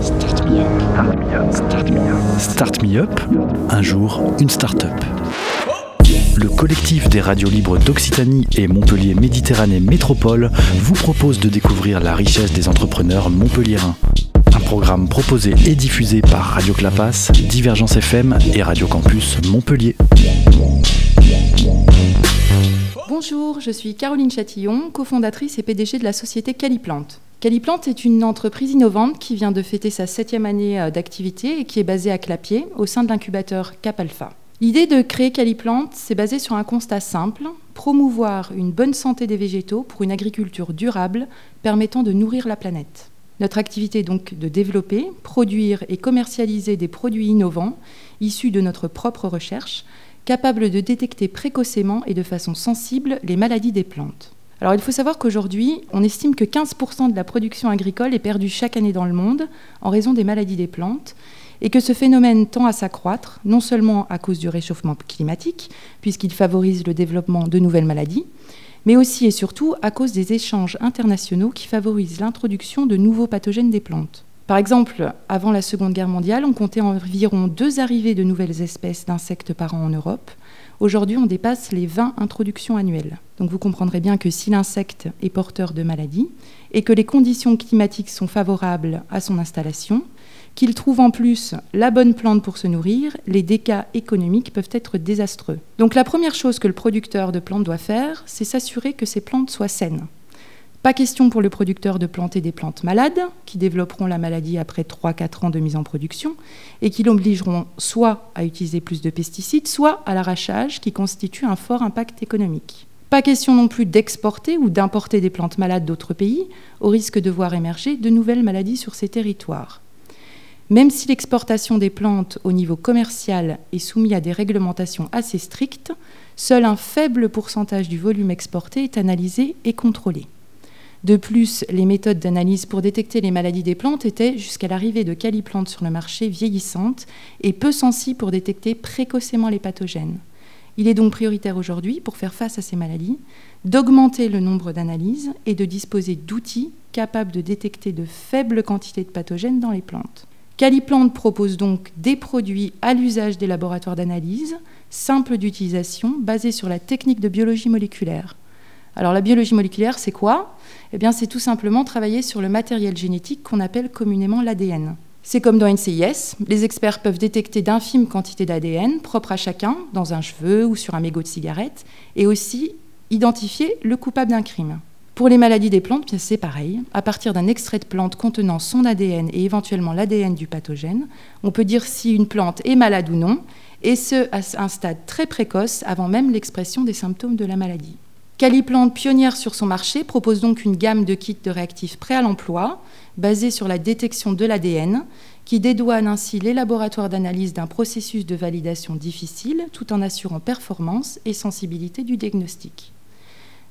Start me up. Start me up. Un jour, une start-up. Le collectif des radios libres d'Occitanie et Montpellier Méditerranée Métropole vous propose de découvrir la richesse des entrepreneurs montpelliérains. Un programme proposé et diffusé par Radio Clapas, Divergence FM et Radio Campus Montpellier. Bonjour, je suis Caroline Chatillon, cofondatrice et PDG de la société Caliplante. Caliplante est une entreprise innovante qui vient de fêter sa septième année euh, d'activité et qui est basée à Clapier, au sein de l'incubateur Cap Alpha. L'idée de créer Caliplante, c'est basé sur un constat simple, promouvoir une bonne santé des végétaux pour une agriculture durable permettant de nourrir la planète. Notre activité est donc de développer, produire et commercialiser des produits innovants issus de notre propre recherche, capables de détecter précocement et de façon sensible les maladies des plantes. Alors il faut savoir qu'aujourd'hui, on estime que 15% de la production agricole est perdue chaque année dans le monde en raison des maladies des plantes et que ce phénomène tend à s'accroître, non seulement à cause du réchauffement climatique, puisqu'il favorise le développement de nouvelles maladies, mais aussi et surtout à cause des échanges internationaux qui favorisent l'introduction de nouveaux pathogènes des plantes. Par exemple, avant la Seconde Guerre mondiale, on comptait environ deux arrivées de nouvelles espèces d'insectes par an en Europe. Aujourd'hui, on dépasse les 20 introductions annuelles. Donc vous comprendrez bien que si l'insecte est porteur de maladies et que les conditions climatiques sont favorables à son installation, qu'il trouve en plus la bonne plante pour se nourrir, les dégâts économiques peuvent être désastreux. Donc la première chose que le producteur de plantes doit faire, c'est s'assurer que ces plantes soient saines. Pas question pour le producteur de planter des plantes malades, qui développeront la maladie après 3-4 ans de mise en production, et qui l'obligeront soit à utiliser plus de pesticides, soit à l'arrachage, qui constitue un fort impact économique. Pas question non plus d'exporter ou d'importer des plantes malades d'autres pays, au risque de voir émerger de nouvelles maladies sur ces territoires. Même si l'exportation des plantes au niveau commercial est soumise à des réglementations assez strictes, seul un faible pourcentage du volume exporté est analysé et contrôlé. De plus, les méthodes d'analyse pour détecter les maladies des plantes étaient, jusqu'à l'arrivée de caliplantes sur le marché, vieillissantes et peu sensibles pour détecter précocement les pathogènes. Il est donc prioritaire aujourd'hui, pour faire face à ces maladies, d'augmenter le nombre d'analyses et de disposer d'outils capables de détecter de faibles quantités de pathogènes dans les plantes. Caliplante propose donc des produits à l'usage des laboratoires d'analyse, simples d'utilisation, basés sur la technique de biologie moléculaire. Alors la biologie moléculaire, c'est quoi? Eh bien, c'est tout simplement travailler sur le matériel génétique qu'on appelle communément l'ADN. C'est comme dans NCIS, les experts peuvent détecter d'infimes quantités d'ADN propres à chacun, dans un cheveu ou sur un mégot de cigarette, et aussi identifier le coupable d'un crime. Pour les maladies des plantes, c'est pareil. À partir d'un extrait de plante contenant son ADN et éventuellement l'ADN du pathogène, on peut dire si une plante est malade ou non, et ce à un stade très précoce avant même l'expression des symptômes de la maladie. Caliplante, pionnière sur son marché, propose donc une gamme de kits de réactifs prêts à l'emploi, basés sur la détection de l'ADN, qui dédouane ainsi les laboratoires d'analyse d'un processus de validation difficile, tout en assurant performance et sensibilité du diagnostic.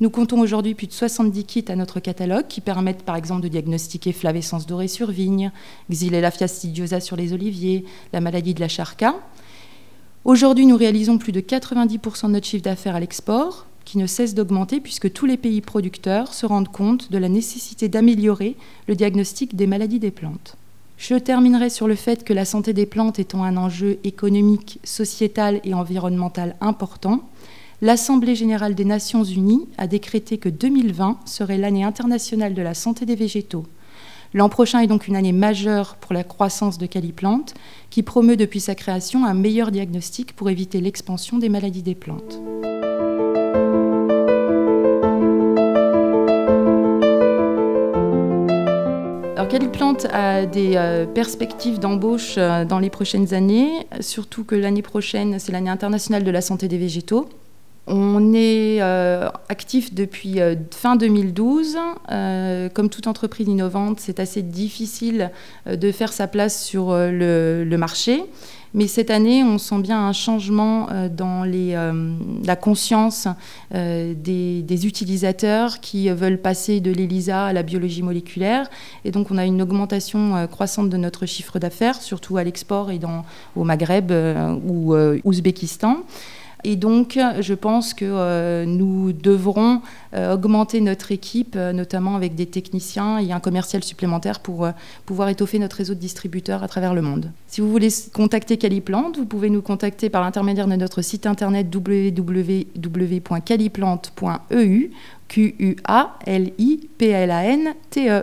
Nous comptons aujourd'hui plus de 70 kits à notre catalogue qui permettent par exemple de diagnostiquer flavescence dorée sur vigne, Xylella fastidiosa sur les oliviers, la maladie de la charca. Aujourd'hui, nous réalisons plus de 90% de notre chiffre d'affaires à l'export, qui ne cesse d'augmenter puisque tous les pays producteurs se rendent compte de la nécessité d'améliorer le diagnostic des maladies des plantes. Je terminerai sur le fait que la santé des plantes étant un enjeu économique, sociétal et environnemental important, l'Assemblée générale des Nations unies a décrété que 2020 serait l'année internationale de la santé des végétaux. L'an prochain est donc une année majeure pour la croissance de Caliplante, qui promeut depuis sa création un meilleur diagnostic pour éviter l'expansion des maladies des plantes. Caliplante a des euh, perspectives d'embauche euh, dans les prochaines années, surtout que l'année prochaine, c'est l'année internationale de la santé des végétaux. On est euh, actif depuis fin 2012. comme toute entreprise innovante, c'est assez difficile de faire sa place sur le, marché. Mais cette année, on sent bien un changement euh, dans euh, la conscience euh, des, utilisateurs qui veulent passer de l'ELISA à la biologie moléculaire. Et donc, on a une augmentation croissante de notre chiffre d'affaires, surtout à l'export et dans, au Maghreb ou Ouzbékistan. Et donc, je pense que euh, nous devrons euh, augmenter notre équipe, euh, notamment avec des techniciens et un commercial supplémentaire pour pouvoir étoffer notre réseau de distributeurs à travers le monde. Si vous voulez contacter Caliplante, vous pouvez nous contacter par l'intermédiaire de notre site internet www.caliplante.eu Q-U-A-L-I-P-L-A-N-T-E.